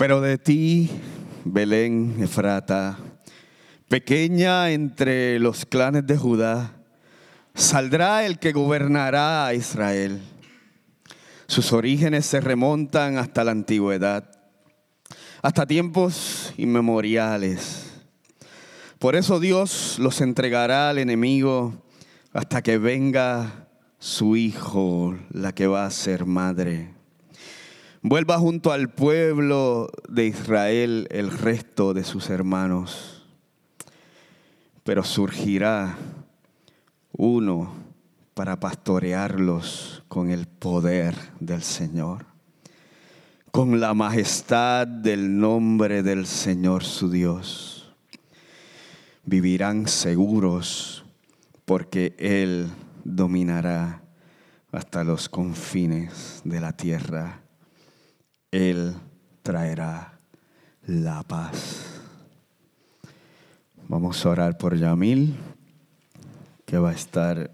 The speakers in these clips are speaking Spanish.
Pero de ti, Belén Efrata, pequeña entre los clanes de Judá, saldrá el que gobernará a Israel. Sus orígenes se remontan hasta la antigüedad, hasta tiempos inmemoriales. Por eso Dios los entregará al enemigo hasta que venga su hijo, la que va a ser madre. Vuelva junto al pueblo de Israel el resto de sus hermanos. Pero surgirá uno para pastorearlos con el poder del Señor, con la majestad del nombre del Señor su Dios. Vivirán seguros porque Él dominará hasta los confines de la tierra él traerá la paz. Vamos a orar por Yamil, que va a estar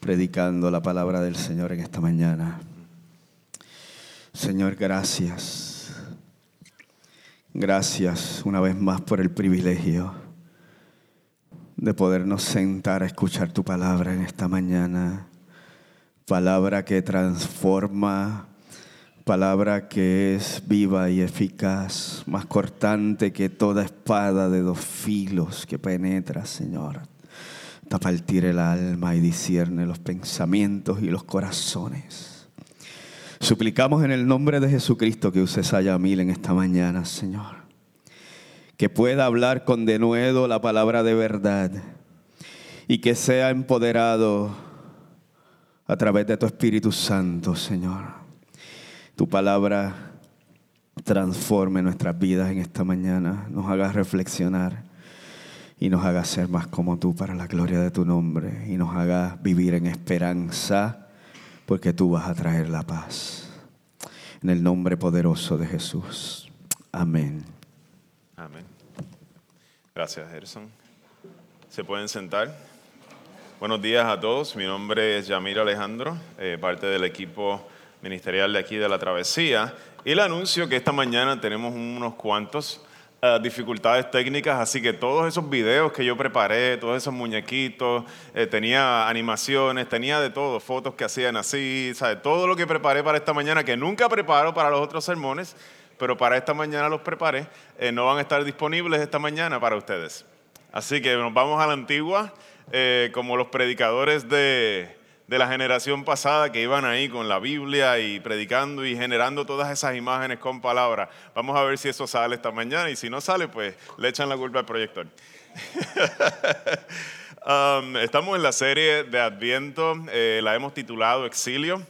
predicando la palabra del Señor en esta mañana. Señor, gracias. Gracias una vez más por el privilegio de podernos sentar a escuchar tu palabra en esta mañana. Palabra que transforma palabra que es viva y eficaz, más cortante que toda espada de dos filos que penetra, Señor, hasta partir el alma y discierne los pensamientos y los corazones. Suplicamos en el nombre de Jesucristo que uses a Yamil en esta mañana, Señor, que pueda hablar con denuedo la palabra de verdad y que sea empoderado a través de tu Espíritu Santo, Señor tu palabra transforme nuestras vidas en esta mañana, nos haga reflexionar y nos haga ser más como tú para la gloria de tu nombre y nos haga vivir en esperanza porque tú vas a traer la paz. En el nombre poderoso de Jesús. Amén. Amén. Gracias, Gerson. ¿Se pueden sentar? Buenos días a todos. Mi nombre es Yamir Alejandro, eh, parte del equipo ministerial de aquí de la travesía. Y le anuncio que esta mañana tenemos unos cuantos eh, dificultades técnicas, así que todos esos videos que yo preparé, todos esos muñequitos, eh, tenía animaciones, tenía de todo, fotos que hacían así, ¿sabe? todo lo que preparé para esta mañana, que nunca preparo para los otros sermones, pero para esta mañana los preparé, eh, no van a estar disponibles esta mañana para ustedes. Así que nos vamos a la antigua, como los predicadores de, de la generación pasada que iban ahí con la Biblia y predicando y generando todas esas imágenes con palabras. Vamos a ver si eso sale esta mañana y si no sale, pues le echan la culpa al proyector. Um, estamos en la serie de Adviento, eh, la hemos titulado Exilio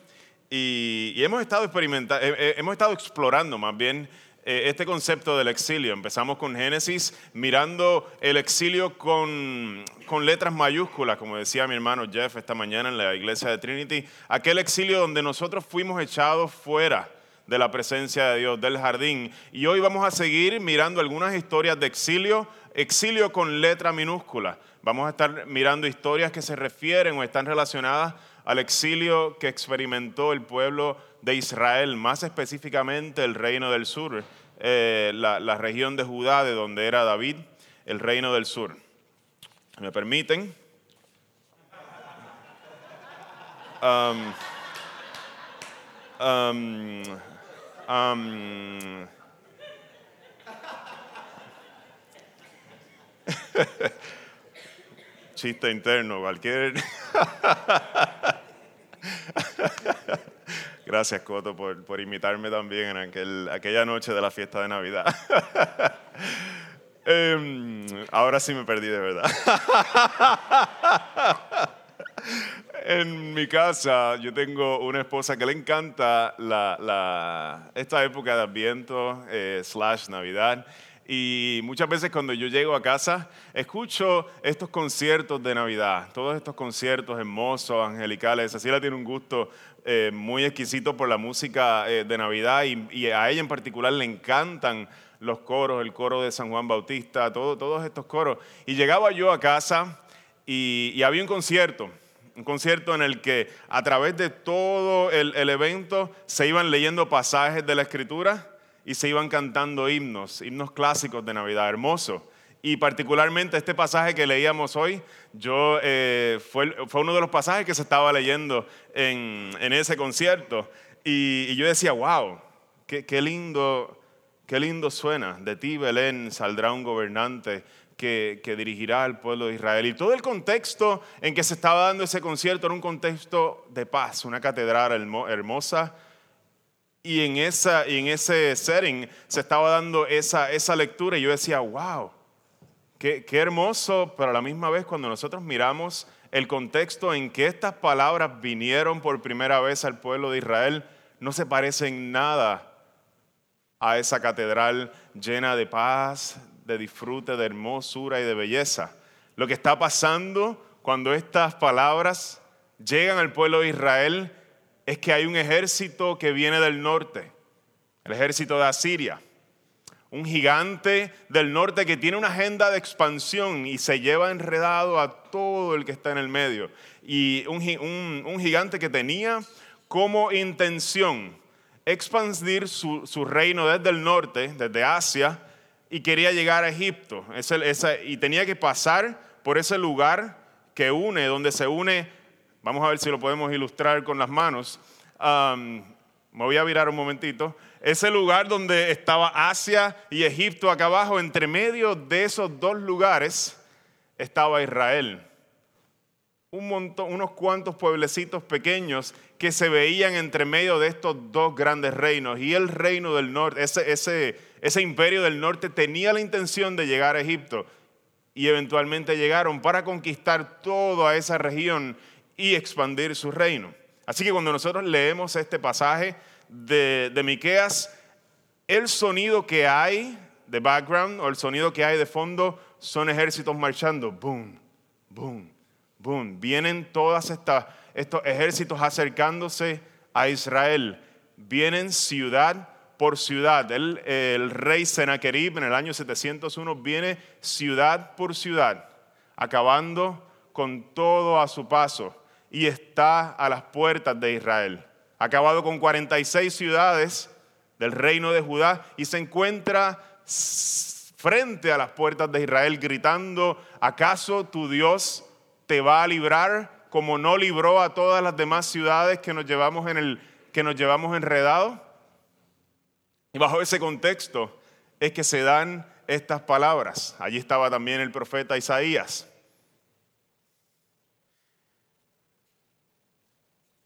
y, hemos, estado experimentando, eh, eh, hemos estado explorando más bien este concepto del exilio. Empezamos con Génesis mirando el exilio con, con letras mayúsculas, como decía mi hermano Jeff esta mañana en la iglesia de Trinity, aquel exilio donde nosotros fuimos echados fuera de la presencia de Dios, del jardín. Y hoy vamos a seguir mirando algunas historias de exilio, exilio con letra minúscula. Vamos a estar mirando historias que se refieren o están relacionadas al exilio que experimentó el pueblo de Israel, más específicamente el reino del sur, eh, la, región de Judá, de donde era David, el reino del sur. ¿Me permiten? Um, um, um, chiste interno, cualquier. Gracias, Coto, por, por invitarme también en aquel, aquella noche de la fiesta de Navidad. Em, ahora sí me perdí de verdad. en mi casa yo tengo una esposa que le encanta esta época de Adviento eh, slash Navidad. Y muchas veces cuando yo llego a casa, escucho estos conciertos de Navidad, todos estos conciertos hermosos, angelicales. Así la tiene un gusto eh, muy exquisito por la música eh, de Navidad y, a ella en particular le encantan los coros, el coro de San Juan Bautista, todo, todos estos coros. Y llegaba yo a casa y, había un concierto, un concierto en el que a través de todo el, evento se iban leyendo pasajes de la Escritura y se iban cantando himnos, himnos clásicos de Navidad, hermoso. Y particularmente este pasaje que leíamos hoy, yo, eh, fue, fue, uno de los pasajes que se estaba leyendo en, ese concierto. Y, y, yo decía, wow, qué, qué lindo Qué lindo suena. De ti, Belén, saldrá un gobernante que, que, dirigirá al pueblo de Israel. Y todo el contexto en que se estaba dando ese concierto era un contexto de paz, una catedral hermosa. Y en, esa, y en ese setting se estaba dando esa, esa lectura y yo decía, wow, qué, qué hermoso, pero a la misma vez cuando nosotros miramos el contexto en que estas palabras vinieron por primera vez al pueblo de Israel, no se parecen nada a esa catedral llena de paz, de disfrute, de hermosura y de belleza. Lo que está pasando cuando estas palabras llegan al pueblo de Israel es que hay un ejército que viene del norte, el ejército de Asiria, un gigante del norte que tiene una agenda de expansión y se lleva enredado a todo el que está en el medio. Y un, un gigante que tenía como intención expandir su, su, reino desde el norte, desde Asia, y quería llegar a Egipto. y tenía que pasar por ese lugar que une, donde se une, vamos a ver si lo podemos ilustrar con las manos. me voy a virar un momentito. Ese lugar donde estaba Asia y Egipto acá abajo, entre medio de esos dos lugares estaba Israel un montón, unos cuantos pueblecitos pequeños que se veían entre medio de estos dos grandes reinos. Y el reino del norte, ese, ese, ese imperio del norte tenía la intención de llegar a Egipto. Y eventualmente llegaron para conquistar toda esa región y expandir su reino. Así que cuando nosotros leemos este pasaje de, de Miqueas, el sonido que hay de background o el sonido que hay de fondo son ejércitos marchando. Boom, boom, vienen todos estos ejércitos acercándose a Israel. Vienen ciudad por ciudad. El, rey Sennacherib en el año 701 viene ciudad por ciudad, acabando con todo a su paso y está a las puertas de Israel. Ha acabado con 46 ciudades del reino de Judá y se encuentra frente a las puertas de Israel gritando, ¿acaso tu Dios te va a librar como no libró a todas las demás ciudades que nos llevamos, en el, que nos llevamos enredados. Y bajo ese contexto es que se dan estas palabras. Allí estaba también el profeta Isaías.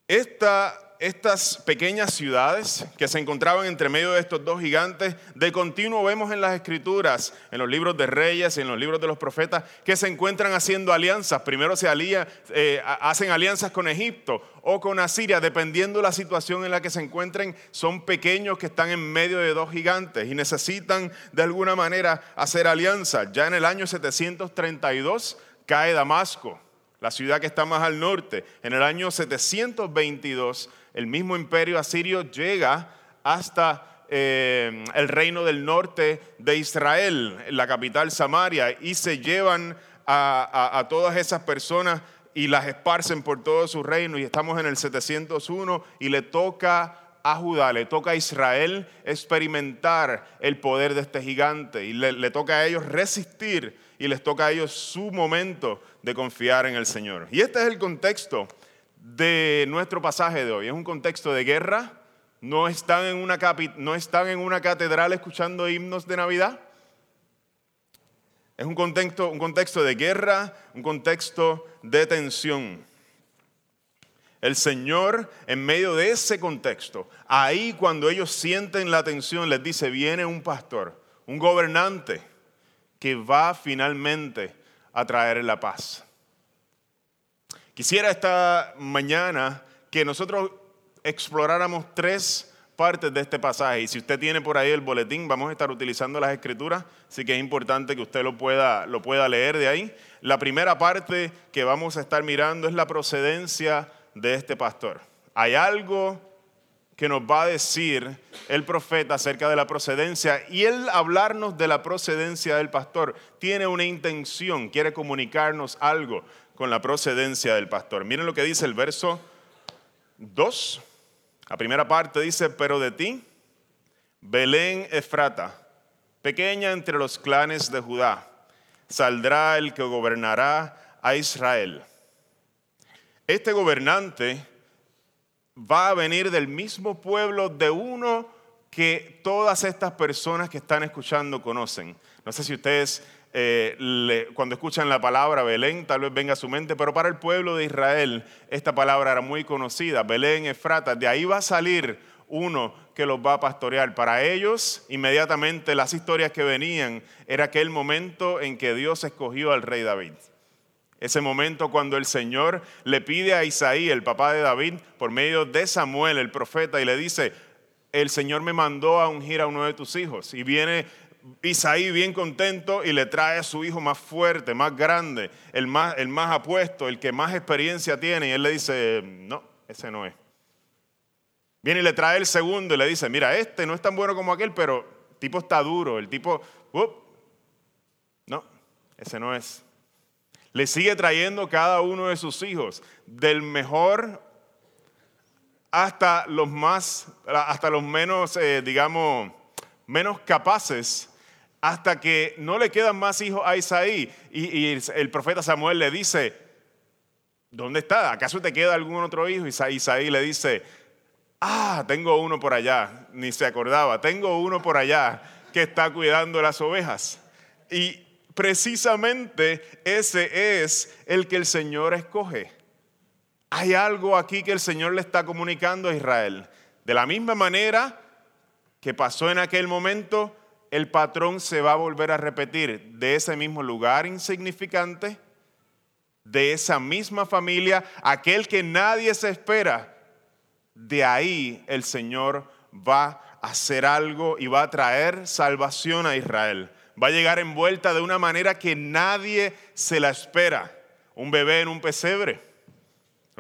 Esta estas pequeñas ciudades que se encontraban entre medio de estos dos gigantes, de continuo vemos en las escrituras, en los libros de reyes y en los libros de los profetas, que se encuentran haciendo alianzas. Primero se alía, eh, hacen alianzas con Egipto o con Asiria, dependiendo de la situación en la que se encuentren. Son pequeños que están en medio de dos gigantes y necesitan de alguna manera hacer alianzas. Ya en el año 732 cae Damasco la ciudad que está más al norte. En el año 722 el mismo imperio asirio llega hasta eh, el reino del norte de Israel, la capital Samaria, y se llevan a, todas esas personas y las esparcen por todo su reino. Y estamos en el 701 y le toca a Judá, le toca a Israel experimentar el poder de este gigante y le, le, toca a ellos resistir y les toca a ellos su momento de confiar en el Señor. Y este es el contexto de nuestro pasaje de hoy. Es un contexto de guerra. No están en una, no están en una catedral escuchando himnos de Navidad. Es un contexto, un contexto de guerra, un contexto de tensión. El Señor, en medio de ese contexto, ahí cuando ellos sienten la tensión, les dice, viene un pastor, un gobernante, que va finalmente a traer la paz. Quisiera esta mañana que nosotros exploráramos tres partes de este pasaje. Y si usted tiene por ahí el boletín, vamos a estar utilizando las escrituras, así que es importante que usted lo pueda, lo pueda leer de ahí. La primera parte que vamos a estar mirando es la procedencia de este pastor. Hay algo que nos va a decir el profeta acerca de la procedencia y él hablarnos de la procedencia del pastor tiene una intención, quiere comunicarnos algo con la procedencia del pastor. Miren lo que dice el verso 2. La primera parte dice, pero de ti, Belén Efrata, pequeña entre los clanes de Judá, saldrá el que gobernará a Israel. Este gobernante va a venir del mismo pueblo de uno que todas estas personas que están escuchando conocen. No sé si ustedes eh, cuando escuchan la palabra Belén tal vez venga a su mente, pero para el pueblo de Israel esta palabra era muy conocida, Belén, Efrata, de ahí va a salir uno que los va a pastorear. Para ellos, inmediatamente las historias que venían era aquel momento en que Dios escogió al rey David. Ese momento cuando el Señor le pide a Isaí, el papá de David, por medio de Samuel, el profeta, y le dice, el Señor me mandó a ungir a uno de tus hijos. Y viene Isaí bien contento y le trae a su hijo más fuerte, más grande, el más, el más apuesto, el que más experiencia tiene. Y él le dice, no, ese no es. Viene y le trae el segundo y le dice, mira, este no es tan bueno como aquel, pero el tipo está duro, el tipo, no, ese no es le sigue trayendo cada uno de sus hijos, del mejor hasta los más, hasta los menos, eh, digamos, menos capaces, hasta que no le quedan más hijos a Isaí. Y, el profeta Samuel le dice, ¿dónde está? ¿Acaso te queda algún otro hijo? Y Isaí le dice, ah, tengo uno por allá, ni se acordaba, tengo uno por allá que está cuidando las ovejas. Y precisamente ese es el que el Señor escoge. Hay algo aquí que el Señor le está comunicando a Israel. De la misma manera que pasó en aquel momento, el patrón se va a volver a repetir de ese mismo lugar insignificante, de esa misma familia, aquel que nadie se espera. De ahí el Señor va a hacer algo y va a traer salvación a Israel va a llegar envuelta de una manera que nadie se la espera. Un bebé en un pesebre.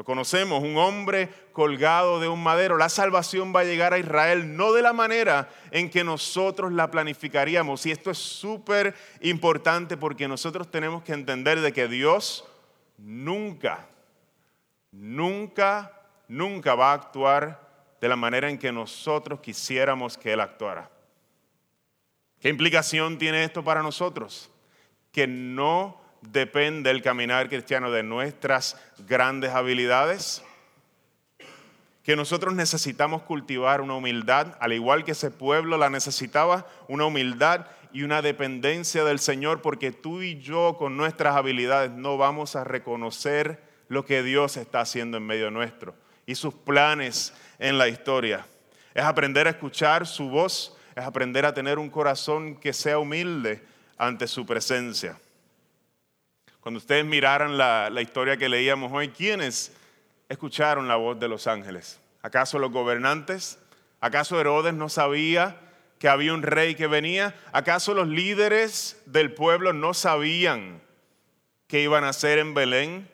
Lo conocemos, un hombre colgado de un madero. La salvación va a llegar a Israel no de la manera en que nosotros la planificaríamos. Y esto es súper importante porque nosotros tenemos que entender de que Dios nunca, nunca, nunca va a actuar de la manera en que nosotros quisiéramos que Él actuara. ¿Qué implicación tiene esto para nosotros? Que no depende el caminar cristiano de nuestras grandes habilidades, que nosotros necesitamos cultivar una humildad, al igual que ese pueblo la necesitaba, una humildad y una dependencia del Señor, porque tú y yo con nuestras habilidades no vamos a reconocer lo que Dios está haciendo en medio nuestro y sus planes en la historia. Es aprender a escuchar su voz es aprender a tener un corazón que sea humilde ante su presencia. Cuando ustedes miraran la, historia que leíamos hoy, ¿quiénes escucharon la voz de los ángeles? ¿Acaso los gobernantes? ¿Acaso Herodes no sabía que había un rey que venía? ¿Acaso los líderes del pueblo no sabían que iban a ser en Belén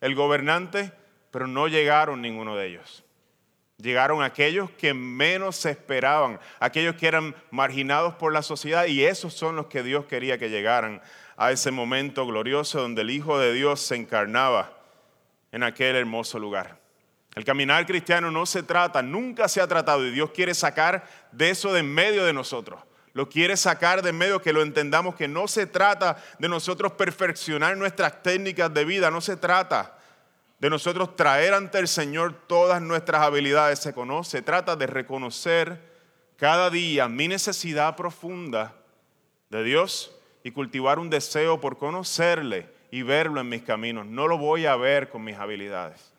el gobernante? Pero no llegaron ninguno de ellos. Llegaron aquellos que menos se esperaban, aquellos que eran marginados por la sociedad y esos son los que Dios quería que llegaran a ese momento glorioso donde el Hijo de Dios se encarnaba en aquel hermoso lugar. El caminar cristiano no se trata, nunca se ha tratado y Dios quiere sacar de eso de en medio de nosotros. Lo quiere sacar de en medio que lo entendamos que no se trata de nosotros perfeccionar nuestras técnicas de vida, no se trata de nosotros traer ante el Señor todas nuestras habilidades se conoce. Trata de reconocer cada día mi necesidad profunda de Dios y cultivar un deseo por conocerle y verlo en mis caminos. No lo voy a ver con mis habilidades.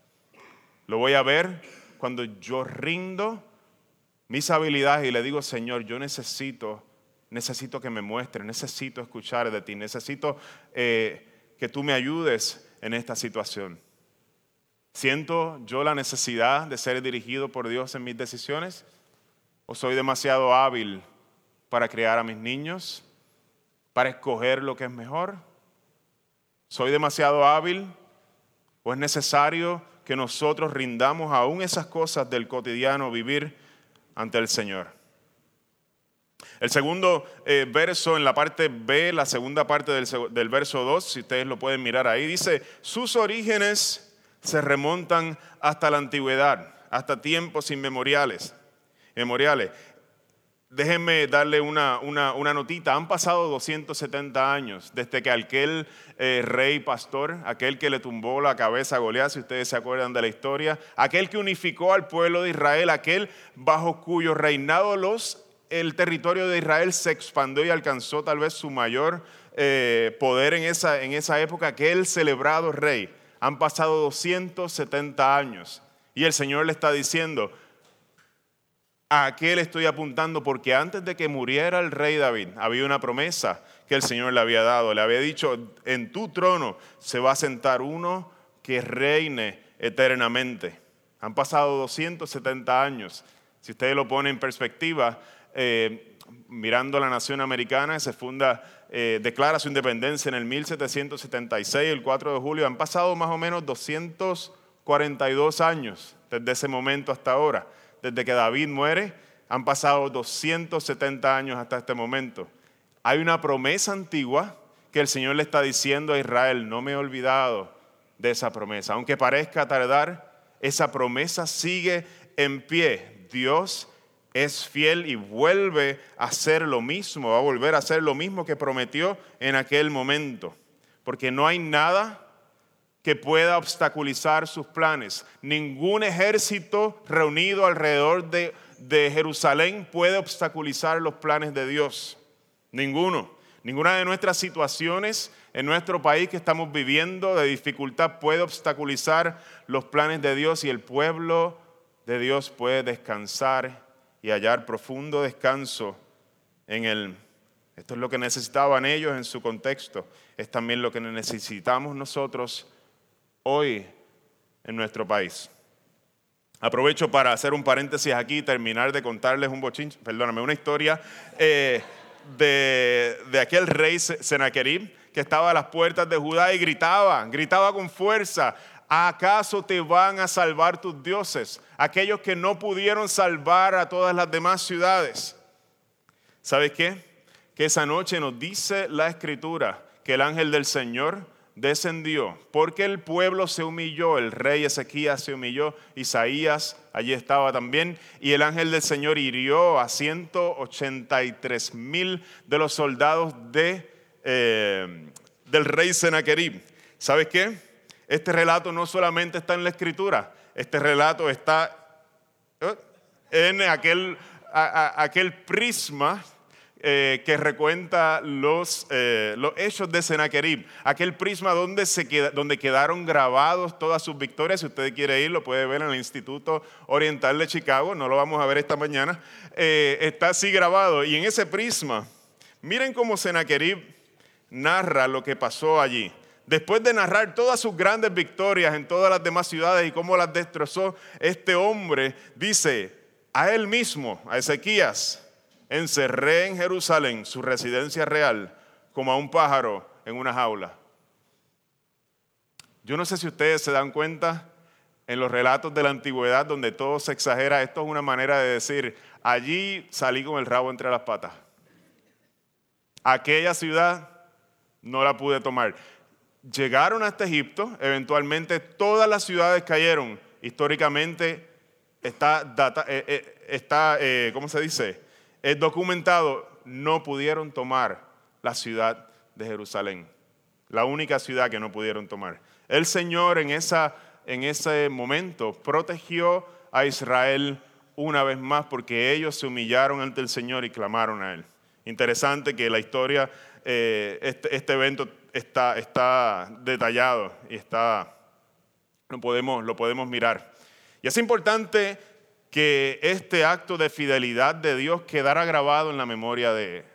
Lo voy a ver cuando yo rindo mis habilidades y le digo, Señor, yo necesito, necesito que me muestres, necesito escuchar de ti, necesito eh, que tú me ayudes en esta situación. ¿Siento yo la necesidad de ser dirigido por Dios en mis decisiones? ¿O soy demasiado hábil para criar a mis niños? ¿Para escoger lo que es mejor? ¿Soy demasiado hábil? ¿O es necesario que nosotros rindamos aún esas cosas del cotidiano vivir ante el Señor? El segundo eh, verso en la parte B, la segunda parte del, del verso 2, si ustedes lo pueden mirar ahí, dice, sus orígenes se remontan hasta la antigüedad, hasta tiempos inmemoriales. Memoriales. Déjenme darle una, una, notita. Han pasado 270 años desde que aquel eh, rey pastor, aquel que le tumbó la cabeza a Goliat, si ustedes se acuerdan de la historia, aquel que unificó al pueblo de Israel, aquel bajo cuyo reinado los, el territorio de Israel se expandió y alcanzó tal vez su mayor eh, poder en esa, en esa época, aquel celebrado rey. Han pasado 270 años y el Señor le está diciendo, ¿A le estoy apuntando? Porque antes de que muriera el rey David, había una promesa que el Señor le había dado. Le había dicho, en tu trono se va a sentar uno que reine eternamente. Han pasado 270 años. Si ustedes lo ponen en perspectiva, eh, mirando la nación americana, se funda, eh, declara su independencia en el 1776, el 4 de julio. Han pasado más o menos 242 años desde ese momento hasta ahora desde que David muere, han pasado 270 años hasta este momento. Hay una promesa antigua que el Señor le está diciendo a Israel, no me he olvidado de esa promesa. Aunque parezca tardar, esa promesa sigue en pie. Dios es fiel y vuelve a hacer lo mismo, va a volver a hacer lo mismo que prometió en aquel momento. Porque no hay nada que pueda obstaculizar sus planes. Ningún ejército reunido alrededor de, Jerusalén puede obstaculizar los planes de Dios. Ninguno. Ninguna de nuestras situaciones en nuestro país que estamos viviendo de dificultad puede obstaculizar los planes de Dios y el pueblo de Dios puede descansar y hallar profundo descanso en Él. Esto es lo que necesitaban ellos en su contexto. Es también lo que necesitamos nosotros hoy en nuestro país. Aprovecho para hacer un paréntesis aquí y terminar de contarles un bochinche, perdóname, una historia eh, de, de, aquel rey Senaquerib que estaba a las puertas de Judá y gritaba, gritaba con fuerza, ¿acaso te van a salvar tus dioses? Aquellos que no pudieron salvar a todas las demás ciudades. ¿Sabes qué? Que esa noche nos dice la escritura que el ángel del Señor descendió, porque el pueblo se humilló, el rey Ezequías se humilló, Isaías allí estaba también, y el ángel del Señor hirió a 183 mil de los soldados de, eh, del rey Senaquerib. ¿Sabes qué? Este relato no solamente está en la escritura, este relato está eh, en aquel, aquel prisma eh, que recuenta los, eh, hechos de Sennacherib, aquel prisma donde, se quedaron grabados todas sus victorias. Si usted quiere ir, lo puede ver en el Instituto Oriental de Chicago, no lo vamos a ver esta mañana. Eh, está así grabado. Y en ese prisma, miren cómo Sennacherib narra lo que pasó allí. Después de narrar todas sus grandes victorias en todas las demás ciudades y cómo las destrozó, este hombre dice a él mismo, a Ezequías, encerré en Jerusalén, su residencia real, como a un pájaro en una jaula. Yo no sé si ustedes se dan cuenta en los relatos de la antigüedad donde todo se exagera, esto es una manera de decir, allí salí con el rabo entre las patas. Aquella ciudad no la pude tomar. Llegaron hasta Egipto, eventualmente todas las ciudades cayeron. Históricamente está, data, eh, eh, eh, ¿cómo se dice? documentado, no pudieron tomar la ciudad de Jerusalén. La única ciudad que no pudieron tomar. El Señor en, ese momento protegió a Israel una vez más porque ellos se humillaron ante el Señor y clamaron a Él. Interesante que la historia, este, este, evento está, detallado y está, lo, podemos, lo podemos mirar. Y es importante que este acto de fidelidad de Dios quedara grabado en la memoria de,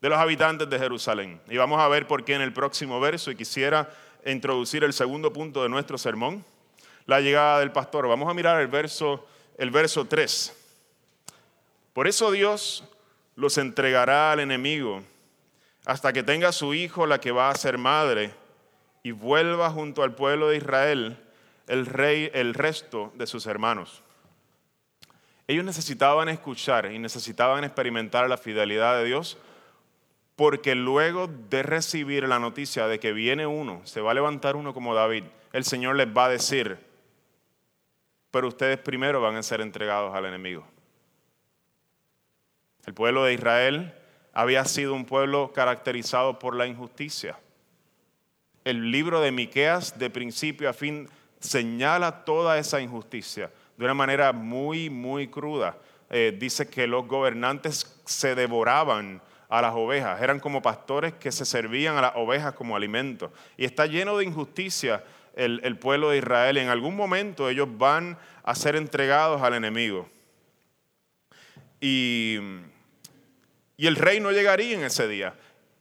de los habitantes de Jerusalén. Y vamos a ver por qué en el próximo verso, y quisiera introducir el segundo punto de nuestro sermón, la llegada del pastor. Vamos a mirar el verso, el verso 3. Por eso Dios los entregará al enemigo hasta que tenga su hijo la que va a ser madre y vuelva junto al pueblo de Israel el rey, el resto de sus hermanos. Ellos necesitaban escuchar y necesitaban experimentar la fidelidad de Dios porque luego de recibir la noticia de que viene uno, se va a levantar uno como David, el Señor les va a decir, pero ustedes primero van a ser entregados al enemigo. El pueblo de Israel había sido un pueblo caracterizado por la injusticia. El libro de Miqueas de principio a fin señala toda esa injusticia de una manera muy, muy cruda. Eh, dice que los gobernantes se devoraban a las ovejas, eran como pastores que se servían a las ovejas como alimento. Y está lleno de injusticia el, el pueblo de Israel. En algún momento ellos van a ser entregados al enemigo. Y, y el rey no llegaría en ese día.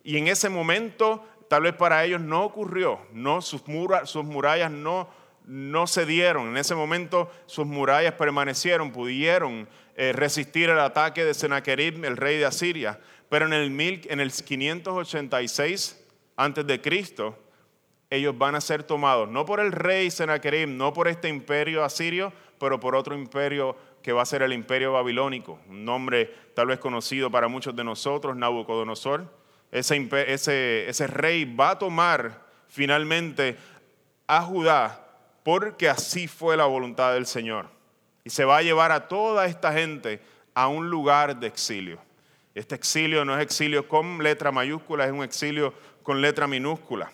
Y en ese momento, tal vez para ellos no ocurrió, no, sus, sus murallas no no cedieron. En ese momento sus murallas permanecieron, pudieron eh, resistir el ataque de Sennacherib, el rey de Asiria. Pero en el, mil, en el 586 antes de Cristo, ellos van a ser tomados, no por el rey Sennacherib, no por este imperio asirio, pero por otro imperio que va a ser el imperio babilónico, un nombre tal vez conocido para muchos de nosotros, Nabucodonosor. Ese, rey va a tomar finalmente a Judá porque así fue la voluntad del Señor. Y se va a llevar a toda esta gente a un lugar de exilio. Este exilio no es exilio con letra mayúscula, es un exilio con letra minúscula.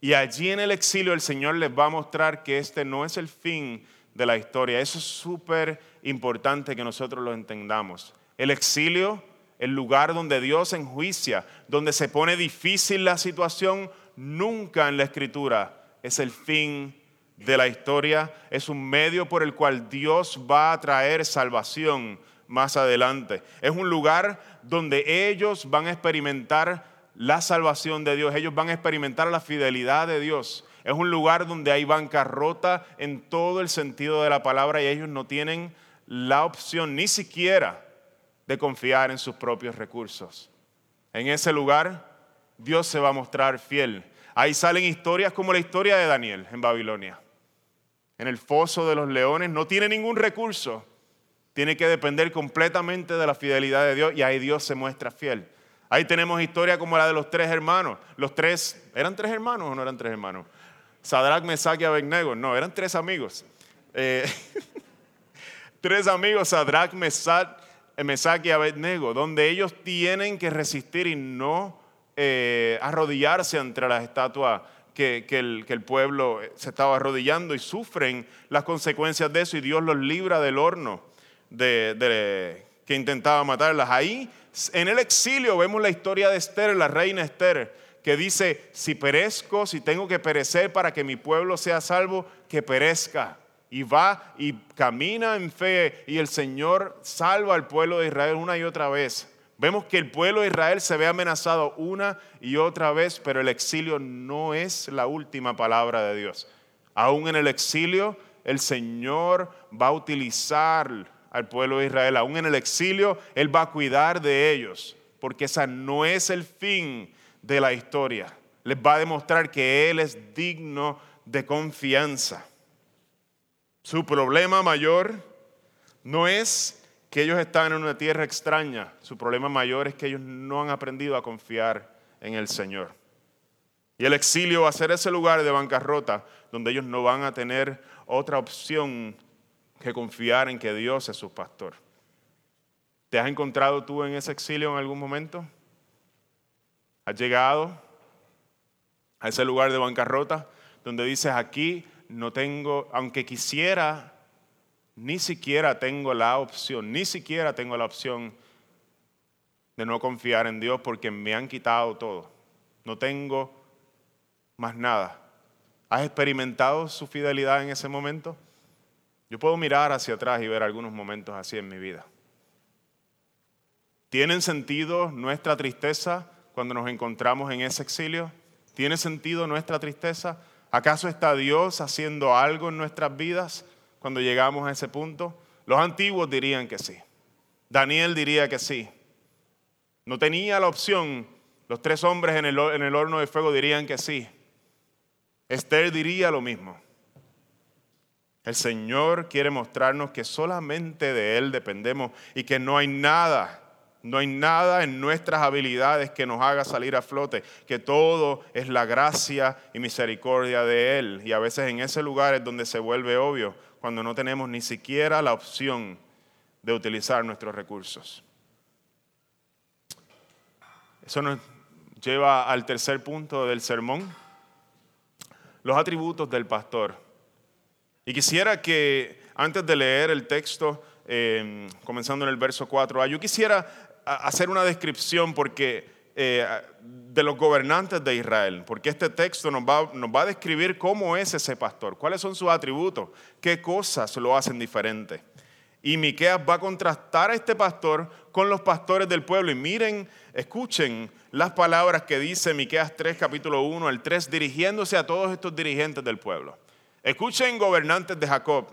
Y allí en el exilio el Señor les va a mostrar que este no es el fin de la historia. Eso es súper importante que nosotros lo entendamos. El exilio, el lugar donde Dios enjuicia, donde se pone difícil la situación, nunca en la escritura es el fin de la historia, es un medio por el cual Dios va a traer salvación más adelante. Es un lugar donde ellos van a experimentar la salvación de Dios, ellos van a experimentar la fidelidad de Dios. Es un lugar donde hay bancarrota en todo el sentido de la palabra y ellos no tienen la opción ni siquiera de confiar en sus propios recursos. En ese lugar Dios se va a mostrar fiel. Ahí salen historias como la historia de Daniel en Babilonia en el foso de los leones, no tiene ningún recurso. Tiene que depender completamente de la fidelidad de Dios y ahí Dios se muestra fiel. Ahí tenemos historia como la de los tres hermanos. Los tres, ¿eran tres hermanos o no eran tres hermanos? Sadrach, Mesach y Abednego. No, eran tres amigos. Eh, tres amigos, Sadrach, Mesach, Mesach y Abednego, donde ellos tienen que resistir y no eh, arrodillarse entre las estatuas que, el, pueblo se estaba arrodillando y sufren las consecuencias de eso y Dios los libra del horno de, que intentaba matarlas. Ahí, en el exilio, vemos la historia de Esther, la reina Esther, que dice, si perezco, si tengo que perecer para que mi pueblo sea salvo, que perezca. Y va y camina en fe y el Señor salva al pueblo de Israel una y otra vez. Vemos que el pueblo de Israel se ve amenazado una y otra vez, pero el exilio no es la última palabra de Dios. Aún en el exilio, el Señor va a utilizar al pueblo de Israel. Aún en el exilio, Él va a cuidar de ellos, porque esa no es el fin de la historia. Les va a demostrar que Él es digno de confianza. Su problema mayor no es que ellos están en una tierra extraña. Su problema mayor es que ellos no han aprendido a confiar en el Señor. Y el exilio va a ser ese lugar de bancarrota donde ellos no van a tener otra opción que confiar en que Dios es su pastor. ¿Te has encontrado tú en ese exilio en algún momento? ¿Has llegado a ese lugar de bancarrota donde dices aquí no tengo, aunque quisiera ni siquiera tengo la opción, ni siquiera tengo la opción de no confiar en Dios porque me han quitado todo. No tengo más nada. ¿Has experimentado su fidelidad en ese momento? Yo puedo mirar hacia atrás y ver algunos momentos así en mi vida. ¿Tienen sentido nuestra tristeza cuando nos encontramos en ese exilio? ¿Tiene sentido nuestra tristeza? ¿Acaso está Dios haciendo algo en nuestras vidas cuando llegamos a ese punto? Los antiguos dirían que sí. Daniel diría que sí. No tenía la opción. Los tres hombres en el, en el horno de fuego dirían que sí. Esther diría lo mismo. El Señor quiere mostrarnos que solamente de Él dependemos y que no hay nada, no hay nada en nuestras habilidades que nos haga salir a flote, que todo es la gracia y misericordia de Él. Y a veces en ese lugar es donde se vuelve obvio, cuando no tenemos ni siquiera la opción de utilizar nuestros recursos. Eso nos lleva al tercer punto del sermón, los atributos del pastor. Y quisiera que antes de leer el texto, em, comenzando en el verso 4, yo quisiera hacer una descripción porque, eh, de los gobernantes de Israel, porque este texto nos va, a describir cómo es ese pastor, cuáles son sus atributos, qué cosas lo hacen diferente. Y Miqueas va a contrastar a este pastor con los pastores del pueblo. Y miren, escuchen las palabras que dice Miqueas 3, capítulo 1 al 3, dirigiéndose a todos estos dirigentes del pueblo. Escuchen gobernantes de Jacob,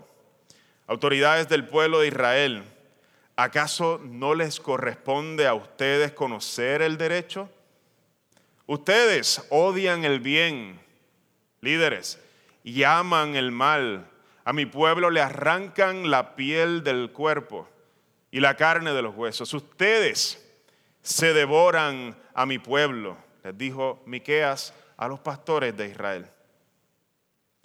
autoridades del pueblo de Israel, ¿acaso no les corresponde a ustedes conocer el derecho? Ustedes odian el bien, líderes, y aman el mal. A mi pueblo le arrancan la piel del cuerpo y la carne de los huesos. Ustedes se devoran a mi pueblo, les dijo Miqueas a los pastores de Israel.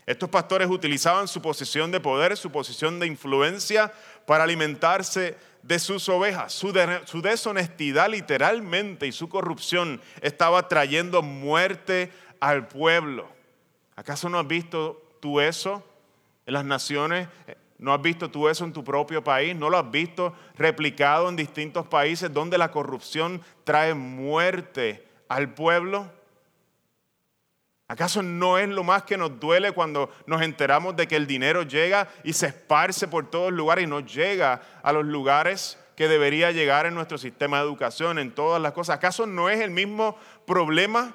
Estos pastores utilizaban su posición de poder, su posición de influencia para alimentarse de sus ovejas. Su, deshonestidad literalmente y su corrupción estaba trayendo muerte al pueblo. ¿Acaso no has visto tú eso en las naciones? ¿No has visto tú eso en tu propio país? ¿No lo has visto replicado en distintos países donde la corrupción trae muerte al pueblo? ¿Acaso no es lo más que nos duele cuando nos enteramos de que el dinero llega y se esparce por todos lugares y no llega a los lugares que debería llegar en nuestro sistema de educación, en todas las cosas? ¿Acaso no es el mismo problema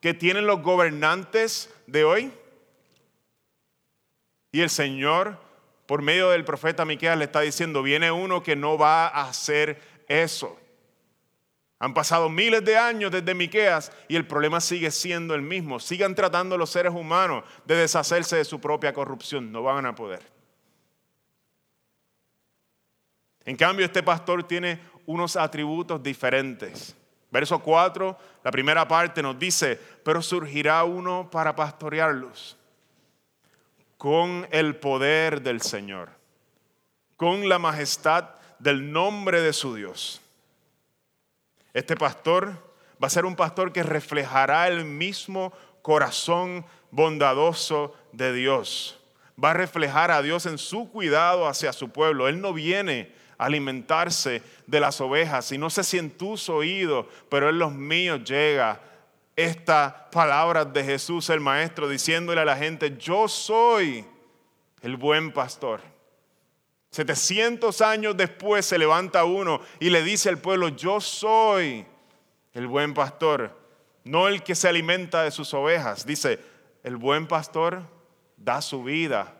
que tienen los gobernantes de hoy? Y el Señor, por medio del profeta Miqueas, le está diciendo, viene uno que no va a hacer eso. Han pasado miles de años desde Miqueas y el problema sigue siendo el mismo. Sigan tratando los seres humanos de deshacerse de su propia corrupción. No van a poder. En cambio, este pastor tiene unos atributos diferentes. Verso 4, la primera parte nos dice, pero surgirá uno para pastorearlos con el poder del Señor, con la majestad del nombre de su Dios. Este pastor va a ser un pastor que reflejará el mismo corazón bondadoso de Dios. Va a reflejar a Dios en su cuidado hacia su pueblo. Él no viene a alimentarse de las ovejas y no sé si en tus oídos, pero en los míos llega esta palabra de Jesús el Maestro diciéndole a la gente, yo soy el buen pastor. 700 años después se levanta uno y le dice al pueblo, yo soy el buen pastor, no el que se alimenta de sus ovejas. Dice, el buen pastor da su vida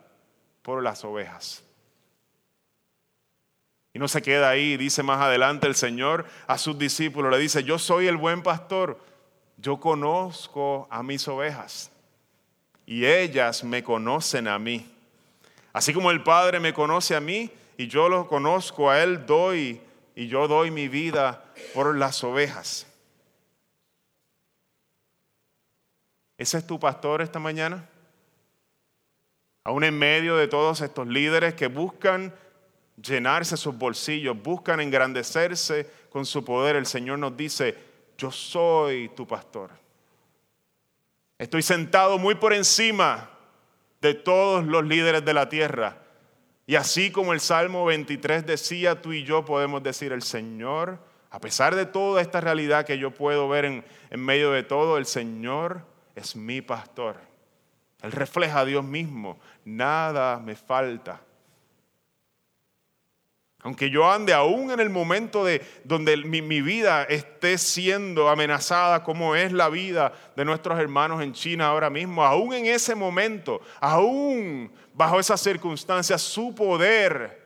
por las ovejas. Y no se queda ahí, dice más adelante el Señor a sus discípulos, le dice, yo soy el buen pastor, yo conozco a mis ovejas y ellas me conocen a mí. Así como el Padre me conoce a mí y yo lo conozco, a Él doy y yo doy mi vida por las ovejas. ¿Ese es tu pastor esta mañana? Aún en medio de todos estos líderes que buscan llenarse sus bolsillos, buscan engrandecerse con su poder, el Señor nos dice, yo soy tu pastor. Estoy sentado muy por encima de todos los líderes de la tierra. Y así como el Salmo 23 decía, tú y yo podemos decir, el Señor, a pesar de toda esta realidad que yo puedo ver en, medio de todo, el Señor es mi pastor. Él refleja a Dios mismo. Nada me falta. Aunque yo ande aún en el momento de donde mi, vida esté siendo amenazada, como es la vida de nuestros hermanos en China ahora mismo, aún en ese momento, aún bajo esas circunstancias, su poder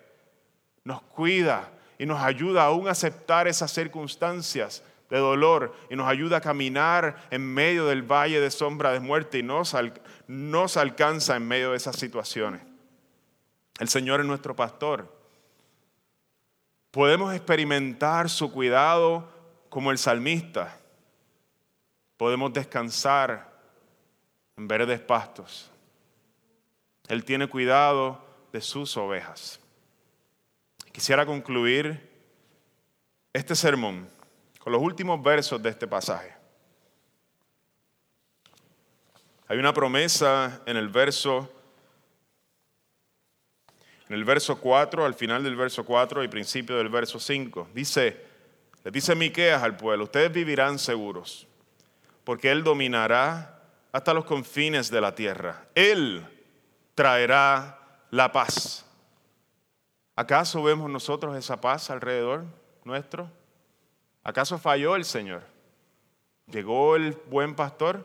nos cuida y nos ayuda aún a aceptar esas circunstancias de dolor y nos ayuda a caminar en medio del valle de sombra de muerte y nos, nos alcanza en medio de esas situaciones. El Señor es nuestro pastor Podemos experimentar su cuidado como el salmista. Podemos descansar en verdes pastos. Él tiene cuidado de sus ovejas. Quisiera concluir este sermón con los últimos versos de este pasaje. Hay una promesa en el verso en el verso 4, al final del verso 4 y principio del verso 5. Dice, le dice Miqueas al pueblo, ustedes vivirán seguros, porque Él dominará hasta los confines de la tierra. Él traerá la paz. ¿Acaso vemos nosotros esa paz alrededor nuestro? ¿Acaso falló el Señor? ¿Llegó el buen pastor?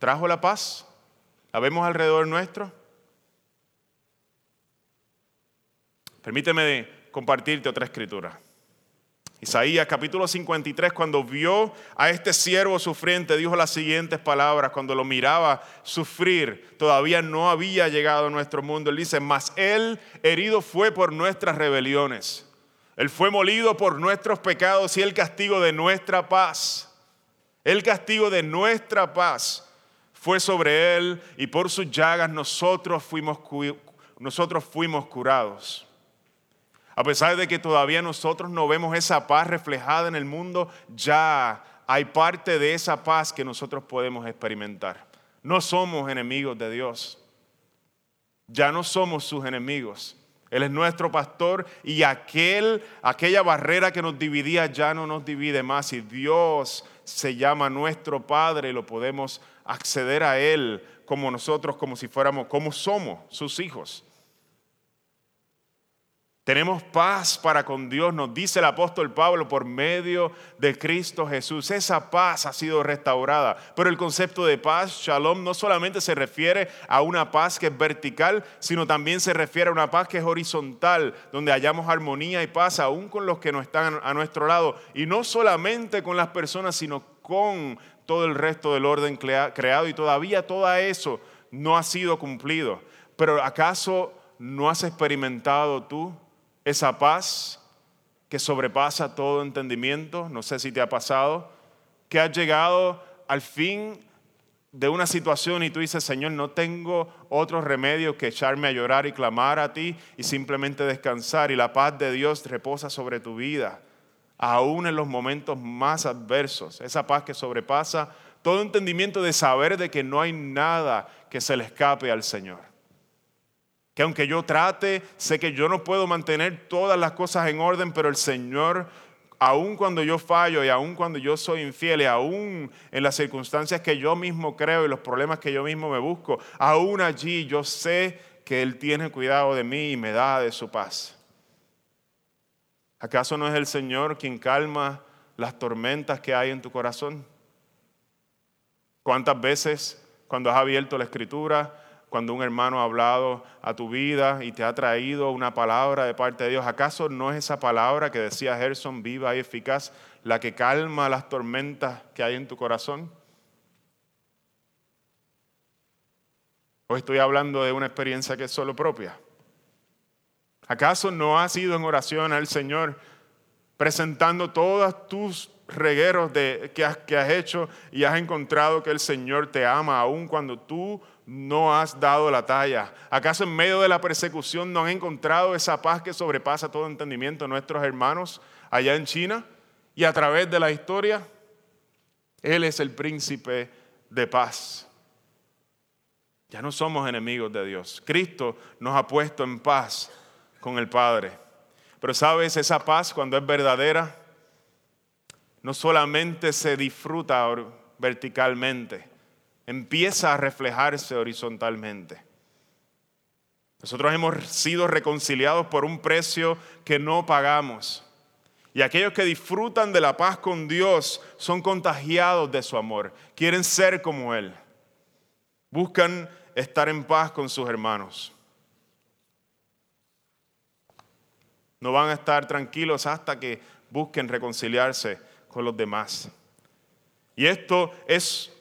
¿Trajo la paz? ¿La vemos alrededor nuestro? Permíteme compartirte otra escritura. Isaías capítulo 53, cuando vio a este siervo sufriente, dijo las siguientes palabras, cuando lo miraba sufrir, todavía no había llegado a nuestro mundo. Él dice, mas él herido fue por nuestras rebeliones, él fue molido por nuestros pecados y el castigo de nuestra paz. El castigo de nuestra paz fue sobre él y por sus llagas nosotros fuimos, nosotros fuimos curados. A pesar de que todavía nosotros no vemos esa paz reflejada en el mundo, ya hay parte de esa paz que nosotros podemos experimentar. No somos enemigos de Dios. Ya no somos sus enemigos. Él es nuestro pastor y aquel, aquella barrera que nos dividía ya no nos divide más. Y Dios se llama nuestro Padre y lo podemos acceder a Él como nosotros, como si fuéramos, como somos sus hijos. Tenemos paz para con Dios, nos dice el apóstol Pablo, por medio de Cristo Jesús. Esa paz ha sido restaurada. Pero el concepto de paz, shalom, no solamente se refiere a una paz que es vertical, sino también se refiere a una paz que es horizontal, donde hallamos armonía y paz aún con los que no están a nuestro lado. Y no solamente con las personas, sino con todo el resto del orden creado. Y todavía todo eso no ha sido cumplido. Pero ¿acaso no has experimentado tú? Esa paz que sobrepasa todo entendimiento, no sé si te ha pasado, que has llegado al fin de una situación y tú dices, Señor, no tengo otro remedio que echarme a llorar y clamar a ti y simplemente descansar y la paz de Dios reposa sobre tu vida, aún en los momentos más adversos, esa paz que sobrepasa todo entendimiento de saber de que no hay nada que se le escape al Señor que aunque yo trate, sé que yo no puedo mantener todas las cosas en orden, pero el Señor, aun cuando yo fallo y aun cuando yo soy infiel y aun en las circunstancias que yo mismo creo y los problemas que yo mismo me busco, aún allí yo sé que Él tiene cuidado de mí y me da de su paz. ¿Acaso no es el Señor quien calma las tormentas que hay en tu corazón? ¿Cuántas veces cuando has abierto la escritura cuando un hermano ha hablado a tu vida y te ha traído una palabra de parte de Dios. ¿Acaso no es esa palabra que decía Gerson, viva y eficaz, la que calma las tormentas que hay en tu corazón? ¿O estoy hablando de una experiencia que es solo propia? ¿Acaso no has ido en oración al Señor presentando todas tus regueros de, que, has, que has hecho y has encontrado que el Señor te ama aun cuando tú no has dado la talla? ¿Acaso en medio de la persecución no han encontrado esa paz que sobrepasa todo entendimiento nuestros hermanos allá en China? Y a través de la historia, Él es el príncipe de paz. Ya no somos enemigos de Dios. Cristo nos ha puesto en paz con el Padre. Pero sabes, esa paz cuando es verdadera, no solamente se disfruta verticalmente, empieza a reflejarse horizontalmente. Nosotros hemos sido reconciliados por un precio que no pagamos. Y aquellos que disfrutan de la paz con Dios son contagiados de su amor, quieren ser como Él. Buscan estar en paz con sus hermanos. No van a estar tranquilos hasta que busquen reconciliarse con los demás. Y esto es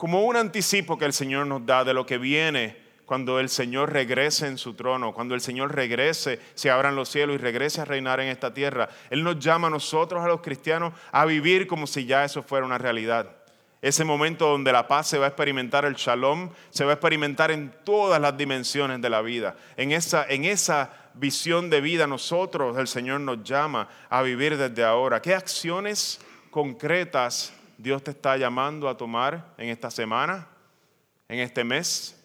como un anticipo que el Señor nos da de lo que viene cuando el Señor regrese en su trono, cuando el Señor regrese, se abran los cielos y regrese a reinar en esta tierra. Él nos llama a nosotros, a los cristianos, a vivir como si ya eso fuera una realidad. Ese momento donde la paz se va a experimentar, el shalom se va a experimentar en todas las dimensiones de la vida. En esa, en esa visión de vida nosotros, el Señor nos llama a vivir desde ahora. ¿Qué acciones concretas Dios te está llamando a tomar en esta semana, en este mes?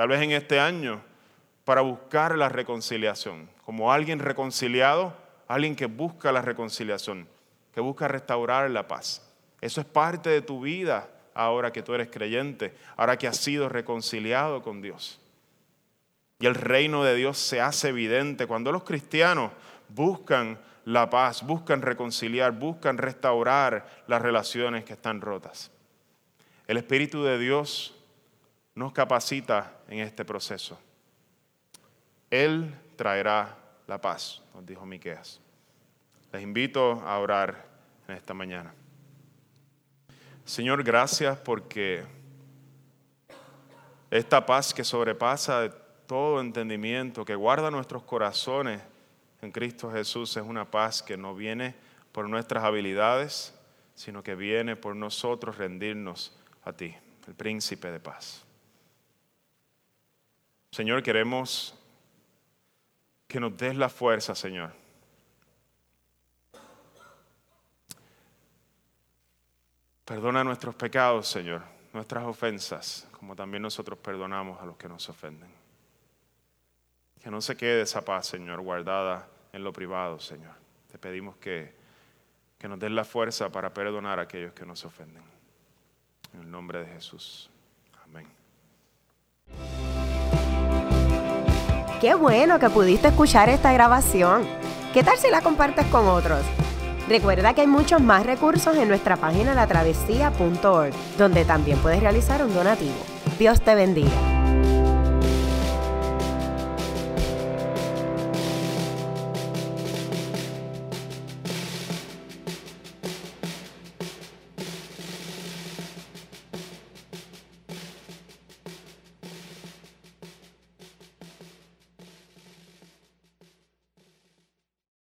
tal vez en este año, para buscar la reconciliación. Como alguien reconciliado, alguien que busca la reconciliación, que busca restaurar la paz. Eso es parte de tu vida ahora que tú eres creyente, ahora que has sido reconciliado con Dios. Y el reino de Dios se hace evidente cuando los cristianos buscan la paz, buscan reconciliar, buscan restaurar las relaciones que están rotas. El Espíritu de Dios nos capacita en este proceso. Él traerá la paz, nos dijo Miqueas. Les invito a orar en esta mañana. Señor, gracias porque esta paz que sobrepasa todo entendimiento, que guarda nuestros corazones en Cristo Jesús, es una paz que no viene por nuestras habilidades, sino que viene por nosotros rendirnos a ti, el príncipe de paz. Señor, queremos que nos des la fuerza, Señor. Perdona nuestros pecados, Señor, nuestras ofensas, como también nosotros perdonamos a los que nos ofenden. Que no se quede esa paz, Señor, guardada en lo privado, Señor. Te pedimos que, que nos des la fuerza para perdonar a aquellos que nos ofenden. En el nombre de Jesús. Amén. Qué bueno que pudiste escuchar esta grabación. ¿Qué tal si la compartes con otros? Recuerda que hay muchos más recursos en nuestra página latravesía.org, donde también puedes realizar un donativo. Dios te bendiga.